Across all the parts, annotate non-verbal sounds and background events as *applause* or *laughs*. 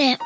Pamité.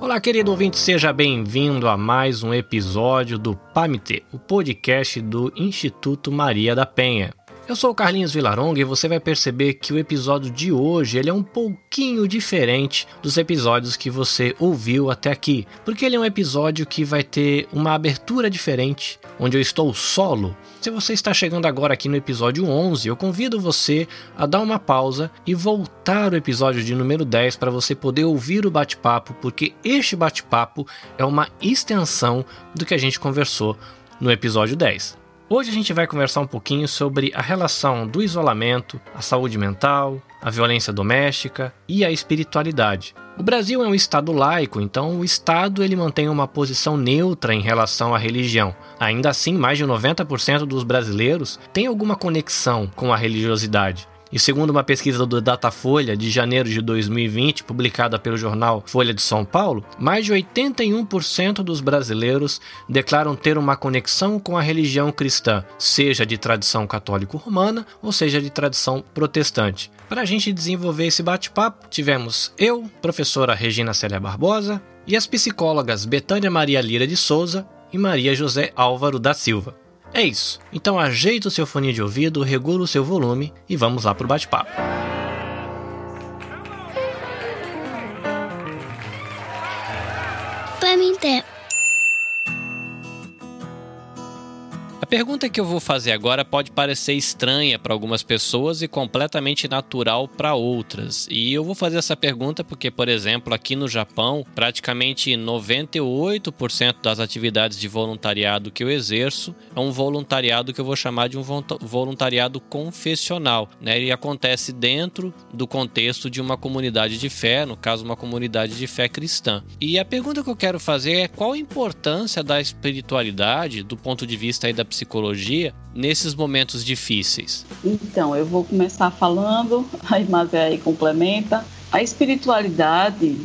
Olá, querido ouvinte, seja bem-vindo a mais um episódio do PAMITE, o podcast do Instituto Maria da Penha. Eu sou o Carlinhos Vilaronga e você vai perceber que o episódio de hoje ele é um pouquinho diferente dos episódios que você ouviu até aqui, porque ele é um episódio que vai ter uma abertura diferente, onde eu estou solo. Se você está chegando agora aqui no episódio 11, eu convido você a dar uma pausa e voltar ao episódio de número 10 para você poder ouvir o bate-papo, porque este bate-papo é uma extensão do que a gente conversou no episódio 10. Hoje a gente vai conversar um pouquinho sobre a relação do isolamento, a saúde mental, a violência doméstica e a espiritualidade. O Brasil é um estado laico, então o estado ele mantém uma posição neutra em relação à religião. Ainda assim, mais de 90% dos brasileiros têm alguma conexão com a religiosidade. E segundo uma pesquisa do Datafolha de janeiro de 2020, publicada pelo jornal Folha de São Paulo, mais de 81% dos brasileiros declaram ter uma conexão com a religião cristã, seja de tradição católico-romana ou seja de tradição protestante. Para a gente desenvolver esse bate-papo, tivemos eu, professora Regina Célia Barbosa, e as psicólogas Betânia Maria Lira de Souza e Maria José Álvaro da Silva. É isso. Então ajeita o seu fone de ouvido, regula o seu volume e vamos lá pro bate-papo. Pamité. A pergunta que eu vou fazer agora pode parecer estranha para algumas pessoas e completamente natural para outras. E eu vou fazer essa pergunta porque, por exemplo, aqui no Japão, praticamente 98% das atividades de voluntariado que eu exerço é um voluntariado que eu vou chamar de um voluntariado confessional. Né? Ele acontece dentro do contexto de uma comunidade de fé, no caso, uma comunidade de fé cristã. E a pergunta que eu quero fazer é qual a importância da espiritualidade do ponto de vista da psicologia nesses momentos difíceis? Então, eu vou começar falando, *laughs* a Mazé aí complementa. A espiritualidade,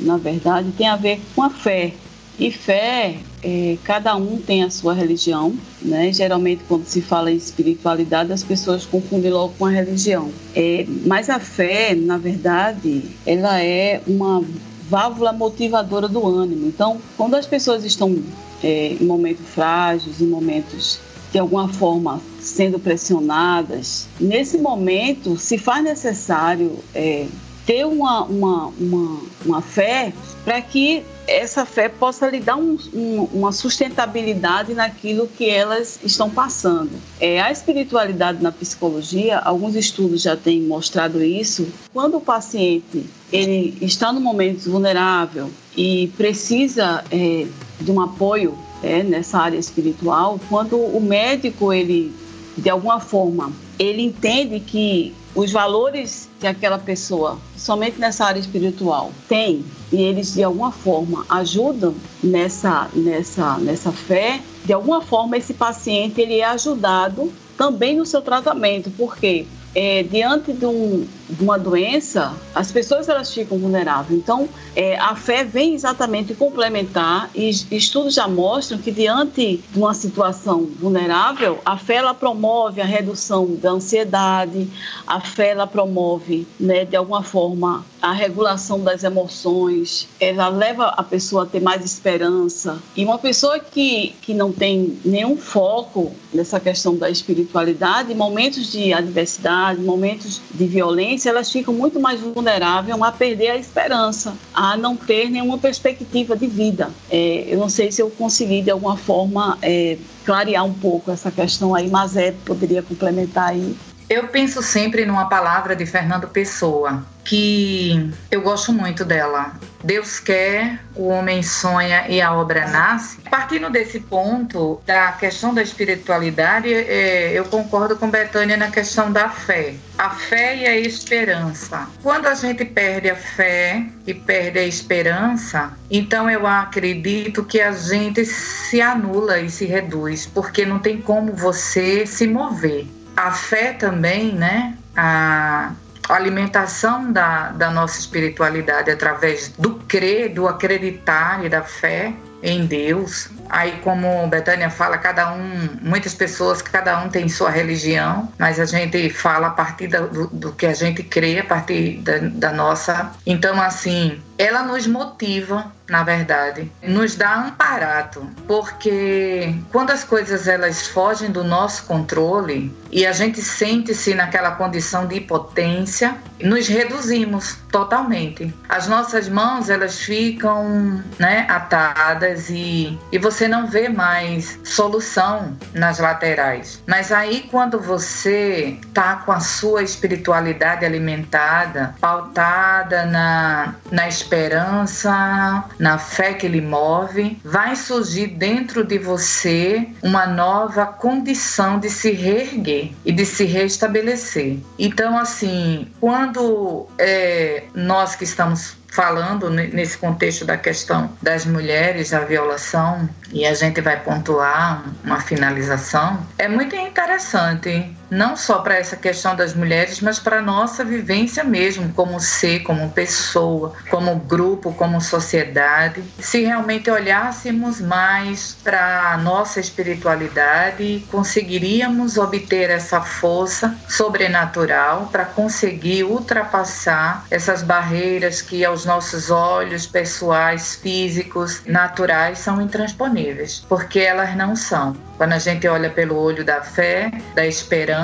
na verdade, tem a ver com a fé. E fé, é, cada um tem a sua religião, né? Geralmente, quando se fala em espiritualidade, as pessoas confundem logo com a religião. É, mas a fé, na verdade, ela é uma válvula motivadora do ânimo. Então, quando as pessoas estão é, em momentos frágeis, em momentos de alguma forma sendo pressionadas, nesse momento se faz necessário é, ter uma, uma, uma, uma fé para que essa fé possa lhe dar um, um, uma sustentabilidade naquilo que elas estão passando. É, a espiritualidade na psicologia, alguns estudos já têm mostrado isso. Quando o paciente ele está num momento vulnerável e precisa é, de um apoio é, nessa área espiritual, quando o médico ele de alguma forma ele entende que os valores que aquela pessoa, somente nessa área espiritual, tem e eles de alguma forma ajudam nessa nessa nessa fé, de alguma forma esse paciente ele é ajudado também no seu tratamento, porque é, diante de, um, de, uma doença, as pessoas elas ficam vulneráveis. Então, é, a fé vem exatamente complementar e estudos já mostram que diante de uma situação vulnerável, a fé ela promove a redução da ansiedade, a fé ela promove, né, de alguma forma, a regulação das emoções, ela leva a pessoa a ter mais esperança. E uma pessoa que, que não tem nenhum foco nessa questão da espiritualidade, momentos de adversidade, momentos de violência, elas ficam muito mais vulneráveis a perder a esperança, a não ter nenhuma perspectiva de vida. É, eu não sei se eu consegui, de alguma forma, é, clarear um pouco essa questão aí, mas é, poderia complementar aí. Eu penso sempre numa palavra de Fernando Pessoa, que eu gosto muito dela. Deus quer, o homem sonha e a obra nasce. Partindo desse ponto, da questão da espiritualidade, é, eu concordo com Betânia na questão da fé. A fé e a esperança. Quando a gente perde a fé e perde a esperança, então eu acredito que a gente se anula e se reduz, porque não tem como você se mover a fé também, né? A alimentação da, da nossa espiritualidade através do crer, do acreditar e da fé, em Deus. Aí, como Betânia fala, cada um, muitas pessoas, cada um tem sua religião, mas a gente fala a partir do, do que a gente crê, a partir da, da nossa. Então, assim, ela nos motiva, na verdade, nos dá amparado, porque quando as coisas elas fogem do nosso controle e a gente sente-se naquela condição de impotência, nos reduzimos totalmente. As nossas mãos elas ficam, né, atadas e, e você não vê mais solução nas laterais. Mas aí quando você tá com a sua espiritualidade alimentada, pautada na na esperança, na fé que lhe move, vai surgir dentro de você uma nova condição de se reerguer e de se restabelecer. Então, assim, quando é, nós que estamos falando nesse contexto da questão das mulheres, a violação, e a gente vai pontuar uma finalização, é muito interessante, não só para essa questão das mulheres, mas para a nossa vivência mesmo, como ser, como pessoa, como grupo, como sociedade. Se realmente olhássemos mais para a nossa espiritualidade, conseguiríamos obter essa força sobrenatural para conseguir ultrapassar essas barreiras que aos nossos olhos pessoais, físicos, naturais são intransponíveis, porque elas não são. Quando a gente olha pelo olho da fé, da esperança,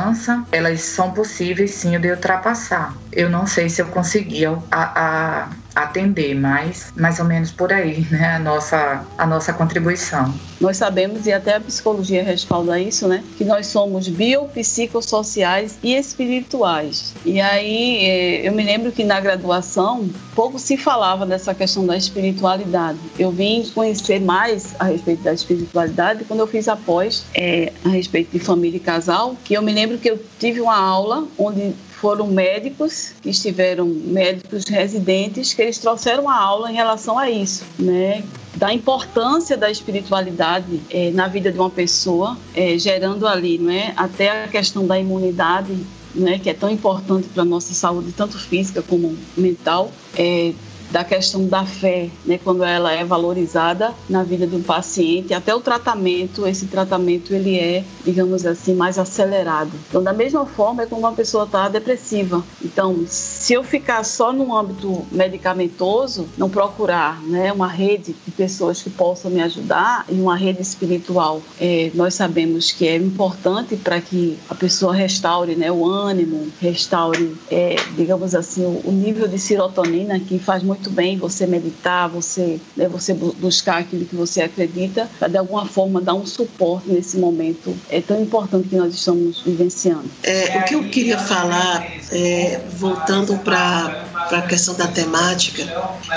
elas são possíveis sim de ultrapassar. Eu não sei se eu consegui a, a atender, mas mais ou menos por aí, *laughs* né, a nossa, a nossa contribuição. Nós sabemos, e até a psicologia respalda isso, né, que nós somos biopsicossociais e espirituais. E aí eh, eu me lembro que na graduação pouco se falava dessa questão da espiritualidade. Eu vim conhecer mais a respeito da espiritualidade quando eu fiz a pós é, a respeito de família e casal, que eu me lembro que eu tive uma aula onde foram médicos que estiveram médicos residentes que eles trouxeram a aula em relação a isso, né? Da importância da espiritualidade é, na vida de uma pessoa, é, gerando ali, né? Até a questão da imunidade, né? Que é tão importante para a nossa saúde, tanto física como mental. É, da questão da fé, né, quando ela é valorizada na vida um paciente, até o tratamento, esse tratamento ele é, digamos assim, mais acelerado. Então, da mesma forma é quando uma pessoa está depressiva. Então, se eu ficar só no âmbito medicamentoso, não procurar, né, uma rede de pessoas que possam me ajudar e uma rede espiritual, é, nós sabemos que é importante para que a pessoa restaure, né, o ânimo, restaure, é, digamos assim, o, o nível de serotonina que faz muito muito bem você meditar, você, né, você buscar aquilo que você acredita, para de alguma forma dar um suporte nesse momento é tão importante que nós estamos vivenciando. É, o que eu queria falar, é, voltando para a questão da temática,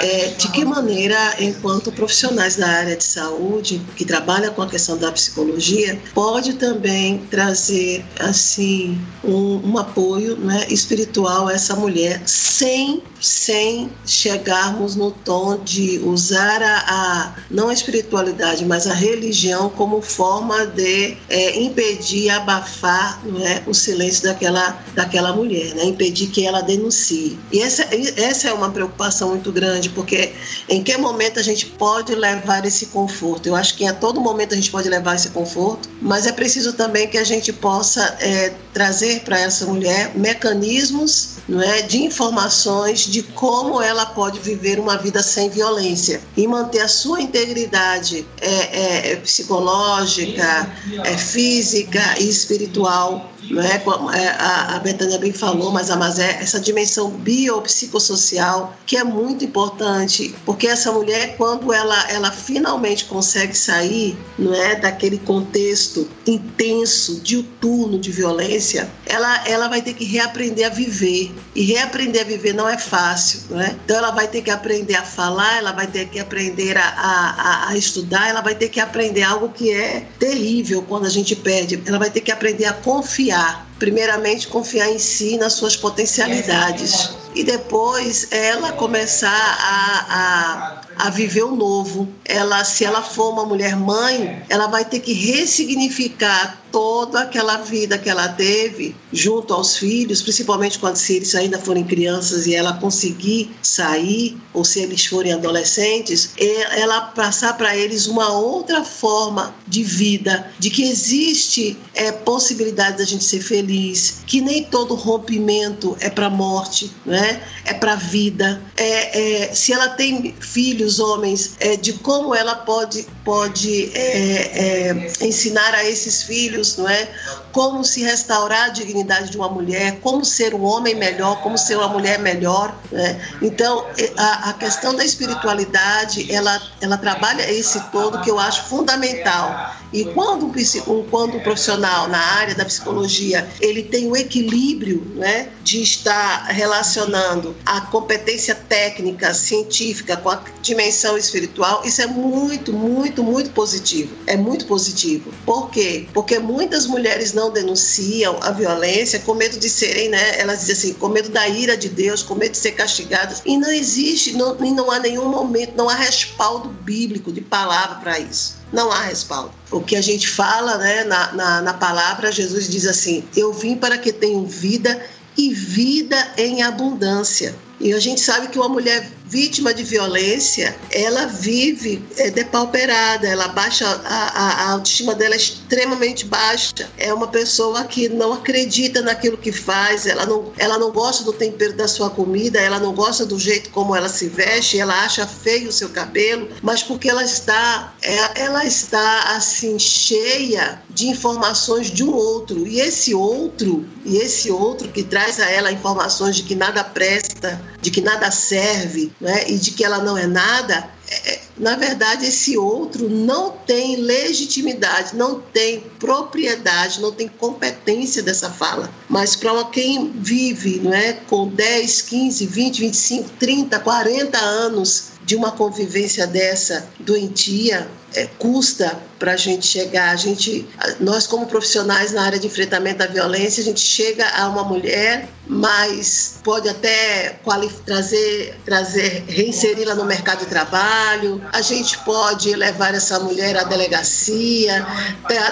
é de que maneira, enquanto profissionais da área de saúde, que trabalham com a questão da psicologia, pode também trazer assim um, um apoio né, espiritual a essa mulher sem, sem chegar chegarmos no tom de usar a, a não a espiritualidade, mas a religião como forma de é, impedir, abafar é, o silêncio daquela, daquela mulher, né? impedir que ela denuncie. E essa, essa é uma preocupação muito grande, porque em que momento a gente pode levar esse conforto? Eu acho que a todo momento a gente pode levar esse conforto, mas é preciso também que a gente possa é, trazer para essa mulher mecanismos não é, de informações de como ela pode viver uma vida sem violência e manter a sua integridade é, é, psicológica, é, física e espiritual não é? a, a Betânia bem falou, mas, mas é essa dimensão biopsicossocial que é muito importante, porque essa mulher, quando ela, ela finalmente consegue sair não é, daquele contexto intenso, diuturno de violência, ela, ela vai ter que reaprender a viver. E reaprender a viver não é fácil, não é? Então ela vai ter que aprender a falar, ela vai ter que aprender a, a, a estudar, ela vai ter que aprender algo que é terrível quando a gente perde. Ela vai ter que aprender a confiar confiar. Primeiramente, confiar em si, nas suas potencialidades. E depois ela começar a, a, viver o novo. Ela, se ela for uma mulher mãe, ela vai ter que ressignificar toda aquela vida que ela teve junto aos filhos, principalmente quando se eles ainda forem crianças e ela conseguir sair, ou se eles forem adolescentes, ela passar para eles uma outra forma de vida, de que existe é, possibilidade da gente ser feliz, que nem todo rompimento é para morte, né? é para vida. É, é, se ela tem filhos, homens, é, de como ela pode, pode é, é, ensinar a esses filhos, não é? Como se restaurar a dignidade de uma mulher, como ser um homem melhor, como ser uma mulher melhor. Né? Então, a, a questão da espiritualidade, ela, ela trabalha esse todo que eu acho fundamental. E quando um, quando um profissional na área da psicologia ele tem o equilíbrio né, de estar relacionando a competência técnica, científica com a dimensão espiritual, isso é muito, muito, muito positivo. É muito positivo. Por quê? Porque muitas mulheres não denunciam a violência com medo de serem, né? Elas dizem assim, com medo da ira de Deus, com medo de ser castigadas. E não existe, não, e não há nenhum momento, não há respaldo bíblico de palavra para isso não há respaldo. O que a gente fala né, na, na, na palavra, Jesus diz assim: Eu vim para que tenham vida e vida em abundância. E a gente sabe que uma mulher vítima de violência, ela vive é, depauperada, ela baixa, a, a, autoestima dela é extremamente baixa. É uma pessoa que não acredita naquilo que faz, ela não, ela não gosta do tempero da sua comida, ela não gosta do jeito como ela se veste, ela acha feio o seu cabelo, mas porque ela está, é, ela está assim cheia de informações de um outro. E esse outro, e esse outro que traz a ela informações de que nada presta, de que nada serve, né, e de que ela não é nada, é, é, na verdade, esse outro não tem legitimidade, não tem propriedade, não tem competência dessa fala. Mas para quem vive não é, com 10, 15, 20, 25, 30, 40 anos de uma convivência dessa doentia, é, custa para a gente chegar. A gente, nós como profissionais na área de enfrentamento da violência, a gente chega a uma mulher, mas pode até trazer, trazer reinseri-la no mercado de trabalho. A gente pode levar essa mulher à delegacia,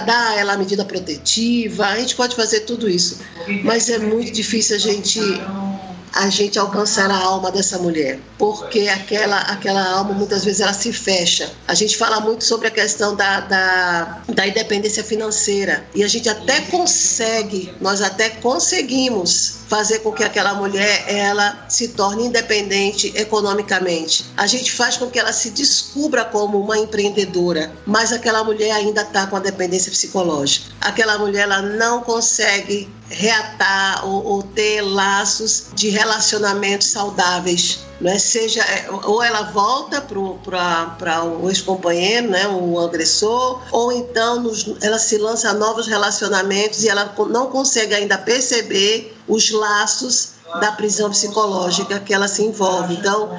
dar a ela medida protetiva. A gente pode fazer tudo isso, mas é muito difícil a gente a gente alcançar a alma dessa mulher, porque aquela, aquela alma muitas vezes ela se fecha. A gente fala muito sobre a questão da, da, da independência financeira e a gente até consegue, nós até conseguimos fazer com que aquela mulher ela se torne independente economicamente. A gente faz com que ela se descubra como uma empreendedora, mas aquela mulher ainda está com a dependência psicológica. Aquela mulher ela não consegue reatar ou, ou ter laços de relacionamentos saudáveis né? seja é, ou ela volta para o ex-companheiro, né? o agressor, ou então nos, ela se lança a novos relacionamentos e ela não consegue ainda perceber os laços da prisão psicológica que ela se envolve. Então,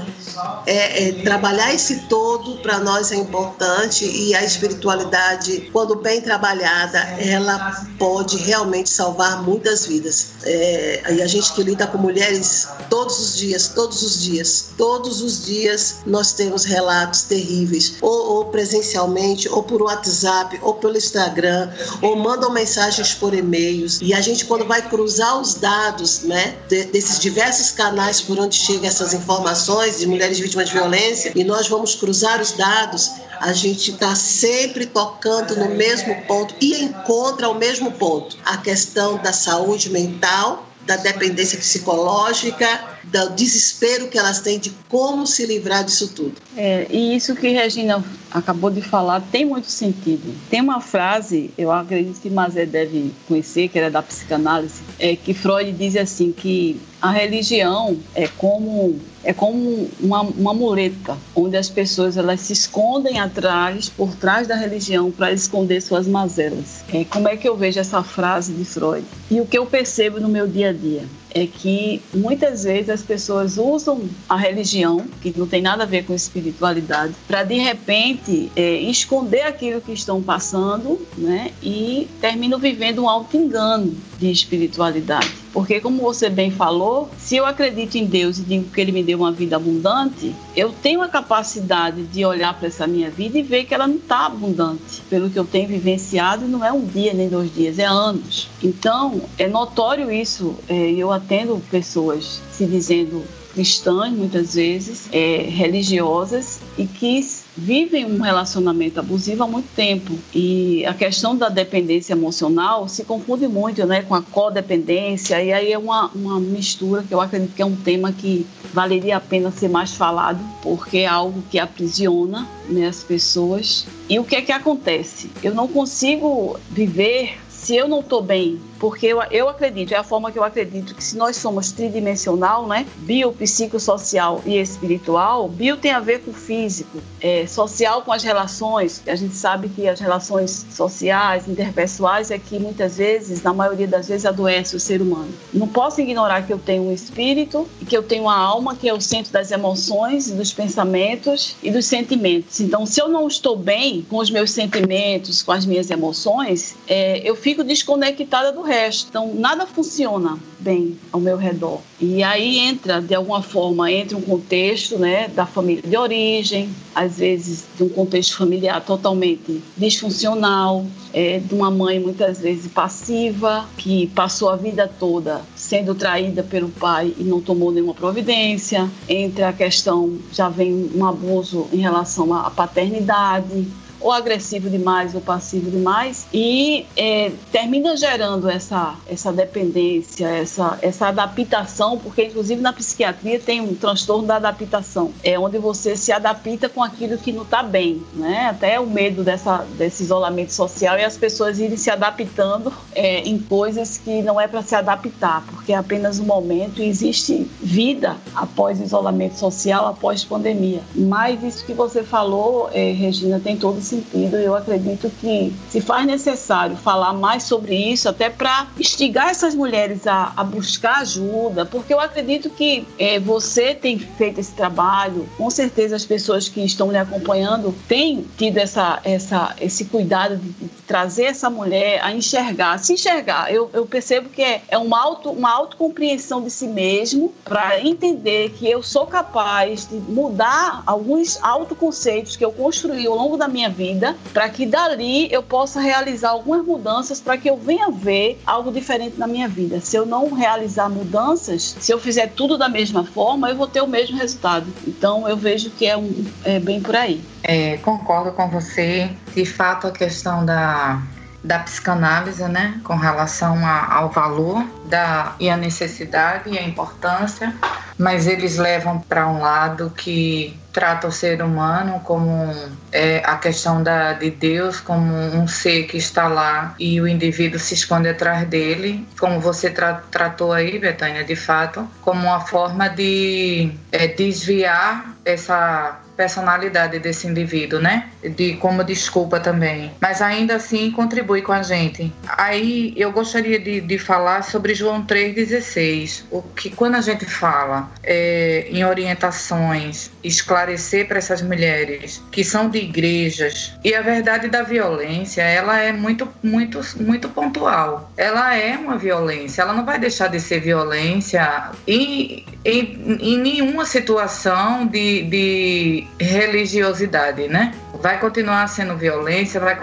é, é, trabalhar esse todo para nós é importante e a espiritualidade, quando bem trabalhada, ela pode realmente salvar muitas vidas. É, e a gente que lida com mulheres todos os dias, todos os dias, todos os dias nós temos relatos terríveis, ou, ou presencialmente, ou por WhatsApp, ou pelo Instagram, ou mandam mensagens por e-mails. E a gente, quando vai cruzar os dados né, de, desses diversos canais por onde chegam essas informações de mulheres vítimas de violência e nós vamos cruzar os dados, a gente está sempre tocando no mesmo ponto e encontra o mesmo ponto. A questão da saúde mental, da dependência psicológica do desespero que elas têm de como se livrar disso tudo. É, e isso que Regina acabou de falar tem muito sentido. Tem uma frase, eu acredito que Mazé deve conhecer, que era da psicanálise, é que Freud diz assim que a religião é como é como uma, uma mureta onde as pessoas elas se escondem atrás por trás da religião para esconder suas mazelas. É, como é que eu vejo essa frase de Freud? E o que eu percebo no meu dia a dia é que muitas vezes as pessoas usam a religião, que não tem nada a ver com espiritualidade, para de repente é, esconder aquilo que estão passando, né? E terminam vivendo um auto engano de espiritualidade. Porque, como você bem falou, se eu acredito em Deus e digo que Ele me deu uma vida abundante, eu tenho a capacidade de olhar para essa minha vida e ver que ela não está abundante. Pelo que eu tenho vivenciado, não é um dia nem dois dias, é anos. Então, é notório isso. É, eu atendo pessoas se dizendo cristãs, muitas vezes, é, religiosas, e que vivem um relacionamento abusivo há muito tempo. E a questão da dependência emocional se confunde muito né, com a codependência, e aí é uma, uma mistura que eu acredito que é um tema que valeria a pena ser mais falado, porque é algo que aprisiona né, as pessoas. E o que é que acontece? Eu não consigo viver se eu não estou bem porque eu, eu acredito, é a forma que eu acredito que se nós somos tridimensional, né, bio, psicossocial e espiritual, bio tem a ver com o físico, é, social com as relações, a gente sabe que as relações sociais, interpessoais é que muitas vezes, na maioria das vezes, adoece o ser humano. Não posso ignorar que eu tenho um espírito que eu tenho uma alma que é o centro das emoções, dos pensamentos e dos sentimentos. Então, se eu não estou bem com os meus sentimentos, com as minhas emoções, é, eu fico desconectada do resto resto. Então, nada funciona bem ao meu redor. E aí entra, de alguma forma, entra um contexto né, da família de origem, às vezes de um contexto familiar totalmente disfuncional, é, de uma mãe muitas vezes passiva, que passou a vida toda sendo traída pelo pai e não tomou nenhuma providência. Entra a questão, já vem um abuso em relação à paternidade, ou agressivo demais ou passivo demais e é, termina gerando essa, essa dependência, essa, essa adaptação, porque inclusive na psiquiatria tem um transtorno da adaptação, é onde você se adapta com aquilo que não está bem, né? Até o medo dessa, desse isolamento social e as pessoas irem se adaptando é, em coisas que não é para se adaptar, porque é apenas um momento e existe vida após isolamento social, após pandemia. Mas isso que você falou, é, Regina, tem todo esse sentido. Eu acredito que se faz necessário falar mais sobre isso, até para instigar essas mulheres a, a, buscar ajuda, porque eu acredito que é, você tem feito esse trabalho, com certeza as pessoas que estão lhe acompanhando têm tido essa, essa, esse cuidado de, trazer essa mulher a enxergar, se enxergar. Eu, eu percebo que é, é uma, auto, uma autocompreensão de si mesmo para entender que eu sou capaz de mudar alguns autoconceitos que eu construí ao longo da minha vida para que dali eu possa realizar algumas mudanças para que eu venha ver algo diferente na minha vida. Se eu não realizar mudanças, se eu fizer tudo da mesma forma, eu vou ter o mesmo resultado. Então eu vejo que é, um, é bem por aí. É, concordo com você. De fato, a questão da da psicanálise, né, com relação a, ao valor da, e a necessidade e a importância, mas eles levam para um lado que trata o ser humano como é, a questão da, de Deus como um ser que está lá e o indivíduo se esconde atrás dele, como você tra tratou aí, Betânia, de fato, como uma forma de é, desviar essa personalidade desse indivíduo, né? De como desculpa também. Mas ainda assim contribui com a gente. Aí eu gostaria de, de falar sobre João 3,16. O que quando a gente fala é, em orientações, esclarecer para essas mulheres que são de igrejas e a verdade da violência, ela é muito, muito, muito pontual. Ela é uma violência. Ela não vai deixar de ser violência em, em, em nenhuma situação de, de religiosidade, né? Vai continuar sendo violência, vai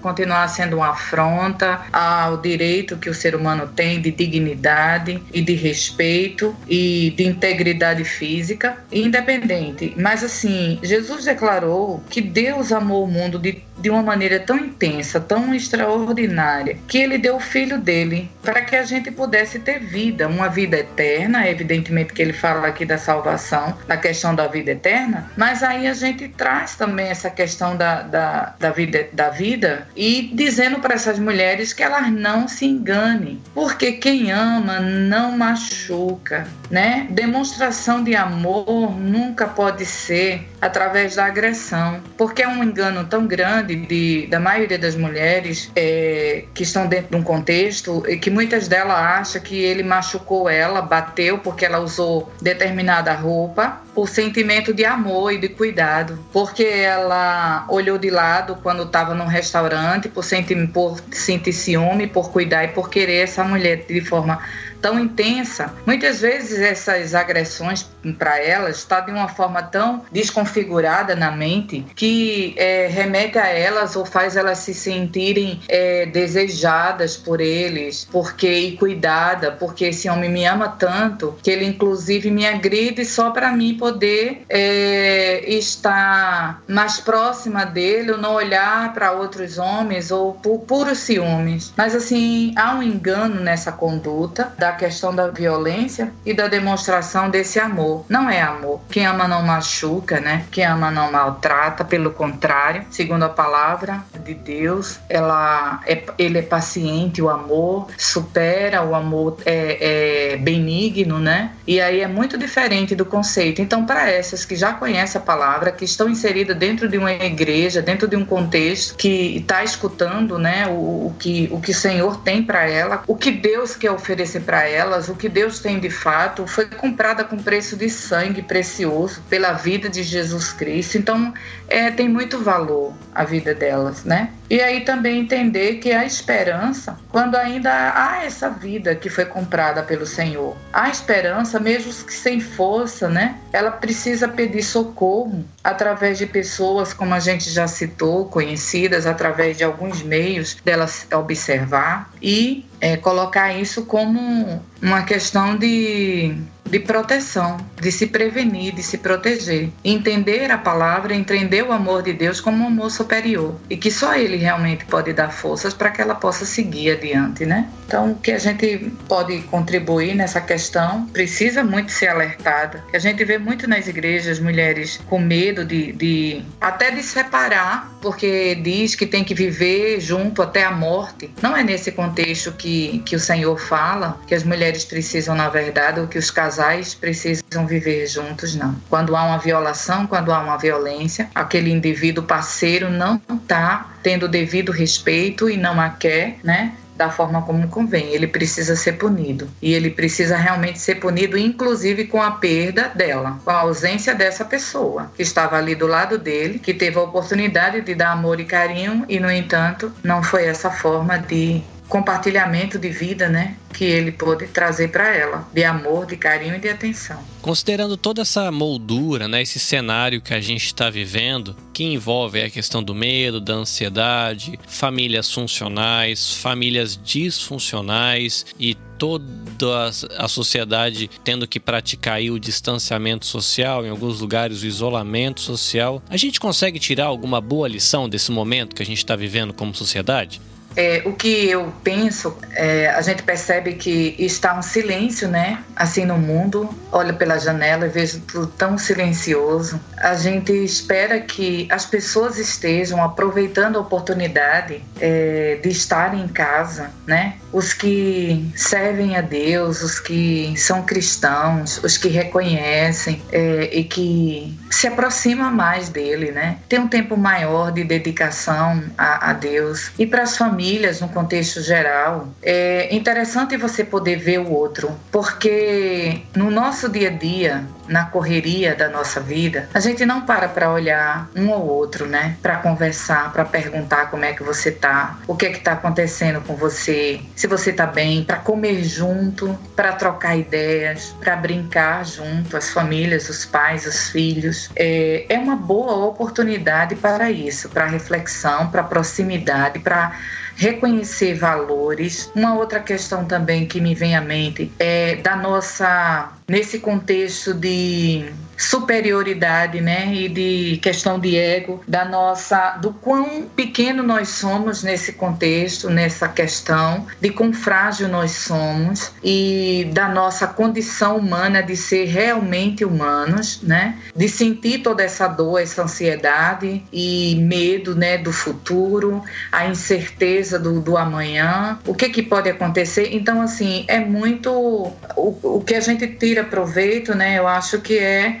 continuar sendo uma afronta ao direito que o ser humano tem de dignidade e de respeito e de integridade física, independente. Mas assim, Jesus declarou que Deus amou o mundo de de uma maneira tão intensa, tão extraordinária, que ele deu o filho dele para que a gente pudesse ter vida, uma vida eterna. Evidentemente que ele fala aqui da salvação, da questão da vida eterna, mas aí a gente traz também essa questão da, da, da, vida, da vida e dizendo para essas mulheres que elas não se enganem, porque quem ama não machuca, né? Demonstração de amor nunca pode ser através da agressão, porque é um engano tão grande de, da maioria das mulheres é, que estão dentro de um contexto e que muitas delas acham que ele machucou ela, bateu porque ela usou determinada roupa por sentimento de amor e de cuidado, porque ela olhou de lado quando estava num restaurante por sentir, por sentir ciúme, por cuidar e por querer essa mulher de forma tão intensa. Muitas vezes essas agressões para elas está de uma forma tão desconfigurada na mente que é, remete a elas ou faz elas se sentirem é, desejadas por eles, porque e cuidada, porque esse homem me ama tanto que ele inclusive me agride só para mim poder é, estar mais próxima dele, ou não olhar para outros homens ou por puros ciúmes. Mas assim há um engano nessa conduta da questão da violência e da demonstração desse amor. Não é amor. Quem ama não machuca, né? Quem ama não maltrata, pelo contrário, segundo a palavra de Deus, ela é, ele é paciente, o amor supera, o amor é, é benigno, né? E aí é muito diferente do conceito. Então, para essas que já conhecem a palavra, que estão inseridas dentro de uma igreja, dentro de um contexto que está escutando, né, o, o, que o que o Senhor tem para ela, o que Deus quer oferecer para elas, o que Deus tem de fato, foi comprada com preço de sangue precioso pela vida de Jesus Cristo. Então, é, tem muito valor a vida delas, né? E aí também entender que a esperança, quando ainda há essa vida que foi comprada pelo Senhor, há esperança, mesmo que sem força, né? Ela precisa pedir socorro através de pessoas, como a gente já citou, conhecidas, através de alguns meios delas observar e é, colocar isso como uma questão de, de proteção, de se prevenir, de se proteger. Entender a palavra, entender o amor de Deus como um amor superior e que só Ele realmente pode dar forças para que ela possa seguir adiante, né? Então, o que a gente pode contribuir nessa questão precisa muito ser alertada. A gente vê muito nas igrejas mulheres com medo de, de até de separar, porque diz que tem que viver junto até a morte. Não é nesse contexto que, que o Senhor fala que as mulheres precisam, na verdade, ou que os casais precisam viver juntos, não. Quando há uma violação, quando há uma violência, aquele indivíduo parceiro não está tendo o devido respeito e não a quer, né? da forma como convém. Ele precisa ser punido. E ele precisa realmente ser punido, inclusive com a perda dela, com a ausência dessa pessoa que estava ali do lado dele, que teve a oportunidade de dar amor e carinho e, no entanto, não foi essa forma de compartilhamento de vida, né, que ele pôde trazer para ela, de amor, de carinho e de atenção. Considerando toda essa moldura, né, esse cenário que a gente está vivendo, que envolve a questão do medo, da ansiedade, famílias funcionais, famílias disfuncionais e toda a sociedade tendo que praticar o distanciamento social, em alguns lugares o isolamento social, a gente consegue tirar alguma boa lição desse momento que a gente está vivendo como sociedade? É, o que eu penso, é, a gente percebe que está um silêncio, né? Assim no mundo, olha pela janela e vejo tudo tão silencioso. A gente espera que as pessoas estejam aproveitando a oportunidade é, de estar em casa, né? Os que servem a Deus, os que são cristãos, os que reconhecem é, e que se aproximam mais dele, né? Tem um tempo maior de dedicação a, a Deus e para as famílias no contexto geral, é interessante você poder ver o outro, porque no nosso dia a dia, na correria da nossa vida, a gente não para para olhar um ao outro, né? Para conversar, para perguntar como é que você tá, o que é que tá acontecendo com você, se você tá bem, para comer junto, para trocar ideias, para brincar junto, as famílias, os pais, os filhos. É, é uma boa oportunidade para isso, para reflexão, para proximidade, para reconhecer valores. Uma outra questão também que me vem à mente é da nossa nesse contexto de superioridade, né, e de questão de ego, da nossa, do quão pequeno nós somos nesse contexto, nessa questão, de quão frágil nós somos e da nossa condição humana de ser realmente humanos, né, de sentir toda essa dor, essa ansiedade e medo, né, do futuro, a incerteza do, do amanhã, o que que pode acontecer. Então, assim, é muito o, o que a gente tira proveito, né, eu acho que é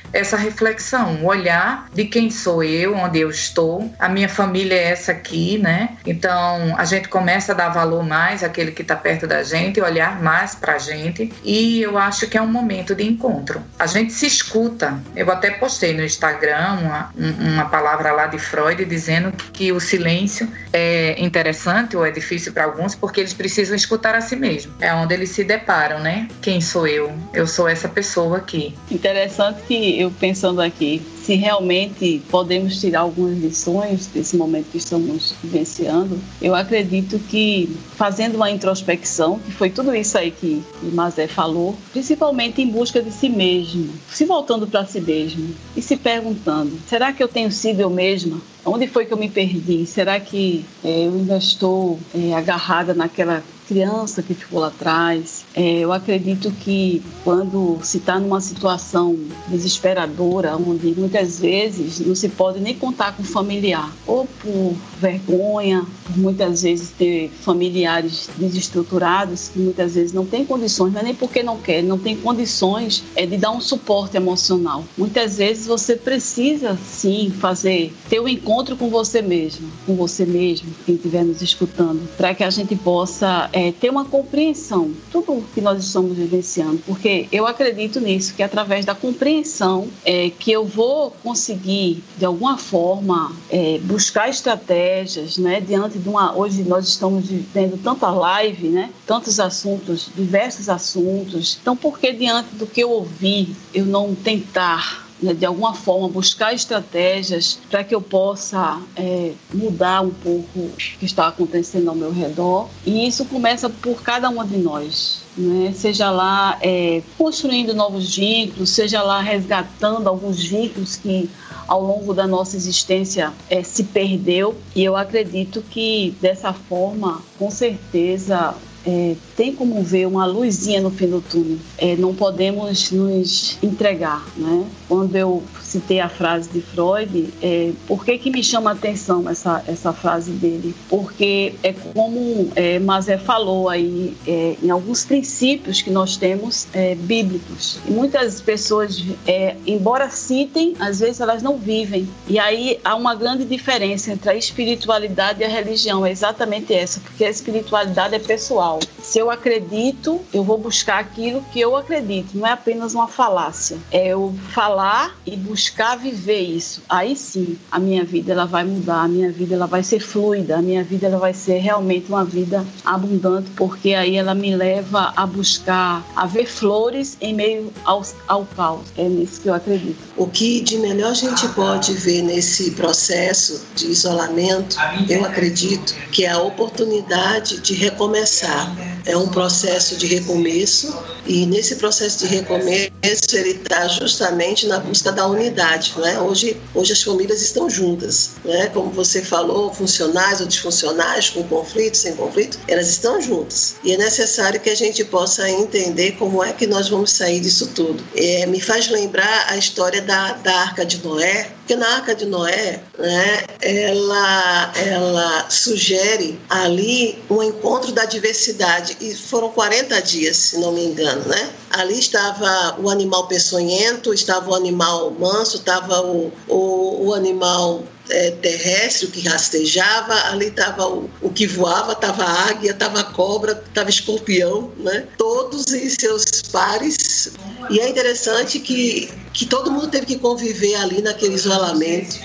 essa reflexão, olhar de quem sou eu, onde eu estou, a minha família é essa aqui, né? Então a gente começa a dar valor mais àquele que está perto da gente, olhar mais para a gente e eu acho que é um momento de encontro. A gente se escuta. Eu até postei no Instagram uma, uma palavra lá de Freud dizendo que o silêncio é interessante ou é difícil para alguns porque eles precisam escutar a si mesmo. É onde eles se deparam, né? Quem sou eu? Eu sou essa pessoa aqui. Interessante que eu pensando aqui, se realmente podemos tirar algumas lições desse momento que estamos vivenciando, eu acredito que fazendo uma introspecção, que foi tudo isso aí que Mazé falou, principalmente em busca de si mesmo, se voltando para si mesmo e se perguntando: será que eu tenho sido eu mesma? Onde foi que eu me perdi? Será que é, eu ainda estou é, agarrada naquela criança que ficou lá atrás. É, eu acredito que quando se está numa situação desesperadora, onde muitas vezes não se pode nem contar com familiar, ou por vergonha, por muitas vezes ter familiares desestruturados que muitas vezes não têm condições, não é nem porque não quer, não tem condições é de dar um suporte emocional. Muitas vezes você precisa sim fazer ter um encontro com você mesmo, com você mesmo, quem estiver nos escutando, para que a gente possa é, é, ter uma compreensão tudo que nós estamos vivenciando, porque eu acredito nisso, que através da compreensão é, que eu vou conseguir de alguma forma é, buscar estratégias, né, diante de uma hoje nós estamos vendo tanta live, né, tantos assuntos, diversos assuntos, então por que diante do que eu ouvi eu não tentar né, de alguma forma buscar estratégias para que eu possa é, mudar um pouco o que está acontecendo ao meu redor. E isso começa por cada uma de nós. Né? Seja lá é, construindo novos vínculos, seja lá resgatando alguns vínculos que ao longo da nossa existência é, se perdeu. E eu acredito que dessa forma, com certeza, é, tem como ver uma luzinha no fim do túnel. É, não podemos nos entregar, né? Quando eu citei a frase de Freud, é, por que, que me chama a atenção essa, essa frase dele? Porque é como é, Mazé falou aí, é, em alguns princípios que nós temos é, bíblicos. E muitas pessoas, é, embora citem, às vezes elas não vivem. E aí há uma grande diferença entre a espiritualidade e a religião. É exatamente essa, porque a espiritualidade é pessoal. Se eu acredito, eu vou buscar aquilo que eu acredito. Não é apenas uma falácia. É eu falar e buscar viver isso, aí sim a minha vida ela vai mudar, a minha vida ela vai ser fluida, a minha vida ela vai ser realmente uma vida abundante, porque aí ela me leva a buscar, a ver flores em meio ao, ao caos. É nisso que eu acredito. O que de melhor a gente pode ver nesse processo de isolamento, eu acredito que é a oportunidade de recomeçar. É um processo de recomeço e nesse processo de recomeço ele está justamente na busca da unidade unidade. Né? Hoje, hoje as famílias estão juntas, né? como você falou, funcionais ou disfuncionais, com conflito, sem conflito, elas estão juntas. E é necessário que a gente possa entender como é que nós vamos sair disso tudo. É, me faz lembrar a história da, da Arca de Noé, porque na Arca de Noé, né, ela, ela sugere ali um encontro da diversidade, e foram 40 dias, se não me engano. Né? Ali estava o animal peçonhento, estava o animal manso, estava o, o, o animal é, terrestre, o que rastejava, ali estava o, o que voava, estava águia, estava cobra, estava escorpião, né? todos em seus pares. E é interessante que, que todo mundo teve que conviver ali naquele isolamento,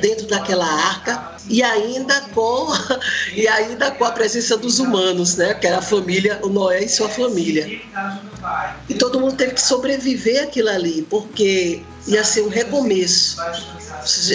dentro daquela arca, e ainda com, *laughs* e ainda com a presença dos humanos, né? que era a família, o Noé e sua família. E todo mundo teve que sobreviver aquilo ali, porque ia ser um recomeço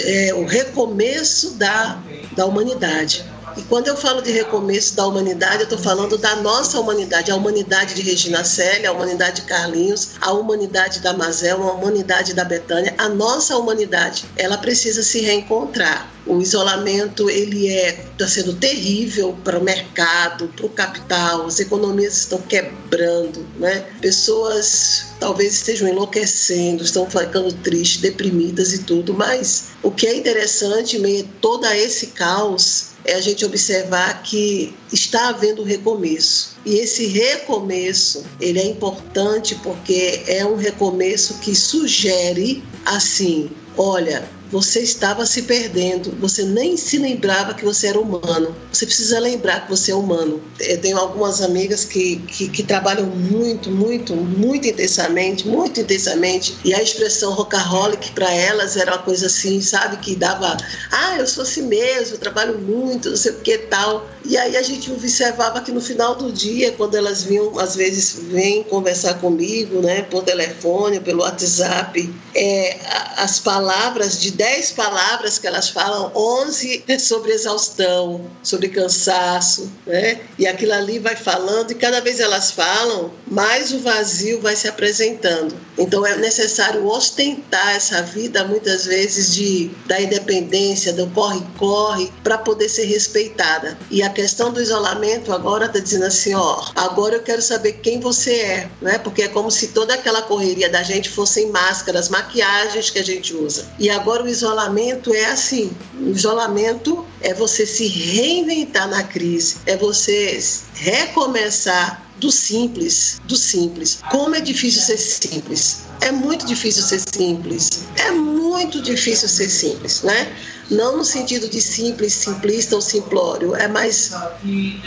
é o recomeço da, da humanidade. E quando eu falo de recomeço da humanidade, eu estou falando da nossa humanidade, a humanidade de Regina Célia, a humanidade de Carlinhos, a humanidade da Mazel, a humanidade da Betânia, a nossa humanidade, ela precisa se reencontrar. O isolamento ele é está sendo terrível para o mercado, para o capital. As economias estão quebrando, né? Pessoas talvez estejam enlouquecendo, estão ficando tristes, deprimidas e tudo. Mas o que é interessante, meio todo esse caos, é a gente observar que está havendo um recomeço. E esse recomeço, ele é importante porque é um recomeço que sugere assim, olha, você estava se perdendo, você nem se lembrava que você era humano. Você precisa lembrar que você é humano. Eu tenho algumas amigas que, que, que trabalham muito, muito, muito intensamente, muito intensamente, e a expressão rockaholic para elas era uma coisa assim, sabe, que dava, ah, eu sou assim mesmo, trabalho muito, não sei o que tal. E aí a gente observava que no final do dia, quando elas vinham, às vezes, vêm conversar comigo, né, por telefone, pelo WhatsApp, é, as palavras de dez palavras que elas falam, onze é sobre exaustão, sobre cansaço, né? E aquilo ali vai falando, e cada vez elas falam, mais o vazio vai se apresentando. Então é necessário ostentar essa vida, muitas vezes, de, da independência, do corre-corre, para poder ser respeitada. E a questão do isolamento agora está dizendo assim: ó, agora eu quero saber quem você é, né? Porque é como se toda aquela correria da gente fossem máscaras, maquiagens que a gente usa. E agora o isolamento é assim: o isolamento é você se reinventar na crise, é você recomeçar do simples, do simples. Como é difícil ser simples? É muito difícil ser simples. É muito difícil ser simples, né? Não no sentido de simples, simplista ou simplório, é mais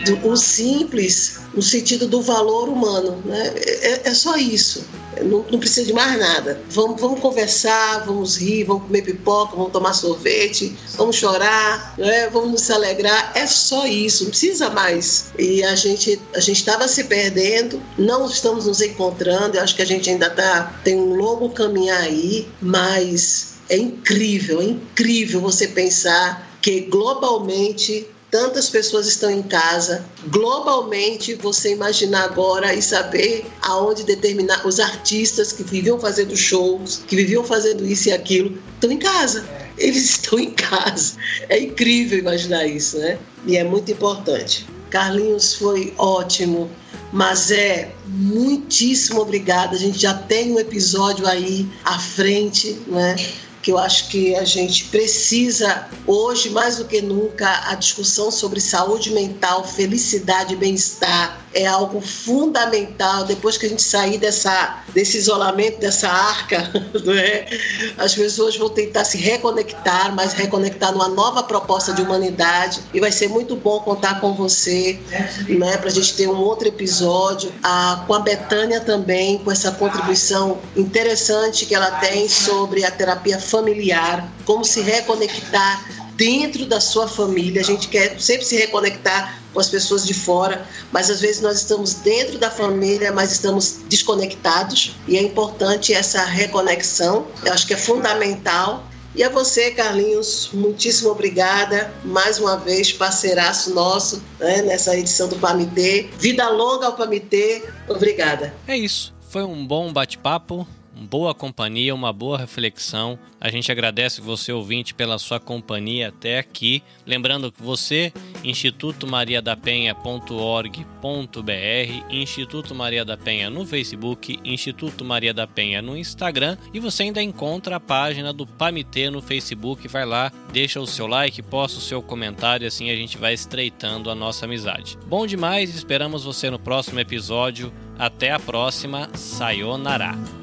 do, o simples no sentido do valor humano, né? É, é só isso. Não, não, precisa de mais nada. Vamos, vamos conversar, vamos rir, vamos comer pipoca, vamos tomar sorvete, vamos chorar, né? vamos nos alegrar. É só isso, não precisa mais. E a gente a gente estava se perdendo, não estamos nos encontrando. Eu acho que a gente ainda tá tem um longo caminho aí, mas é incrível, é incrível você pensar que globalmente tantas pessoas estão em casa. Globalmente, você imaginar agora e saber aonde determinar os artistas que viviam fazendo shows, que viviam fazendo isso e aquilo, estão em casa. Eles *laughs* estão em casa. É incrível imaginar isso, né? E é muito importante. Carlinhos foi ótimo, mas é muitíssimo obrigada. A gente já tem um episódio aí à frente, né? Que eu acho que a gente precisa, hoje mais do que nunca, a discussão sobre saúde mental, felicidade e bem-estar é algo fundamental. Depois que a gente sair dessa, desse isolamento, dessa arca, *laughs* é? as pessoas vão tentar se reconectar, mas reconectar numa nova proposta de humanidade. E vai ser muito bom contar com você, né, para a gente ter um outro episódio. Com a Betânia também, com essa contribuição interessante que ela tem sobre a terapia familiar, como se reconectar dentro da sua família. A gente quer sempre se reconectar com as pessoas de fora, mas às vezes nós estamos dentro da família, mas estamos desconectados e é importante essa reconexão. Eu acho que é fundamental. E a você, Carlinhos, muitíssimo obrigada. Mais uma vez, parceiraço nosso né, nessa edição do PAMITê. Vida longa ao PAMITê. Obrigada. É isso. Foi um bom bate-papo boa companhia, uma boa reflexão. A gente agradece você, ouvinte, pela sua companhia até aqui. Lembrando que você, institutomariadapenha.org.br, Instituto Maria da Penha no Facebook, Instituto Maria da Penha no Instagram e você ainda encontra a página do Pamitê no Facebook. Vai lá, deixa o seu like, posta o seu comentário, assim a gente vai estreitando a nossa amizade. Bom demais, esperamos você no próximo episódio. Até a próxima, sayonara.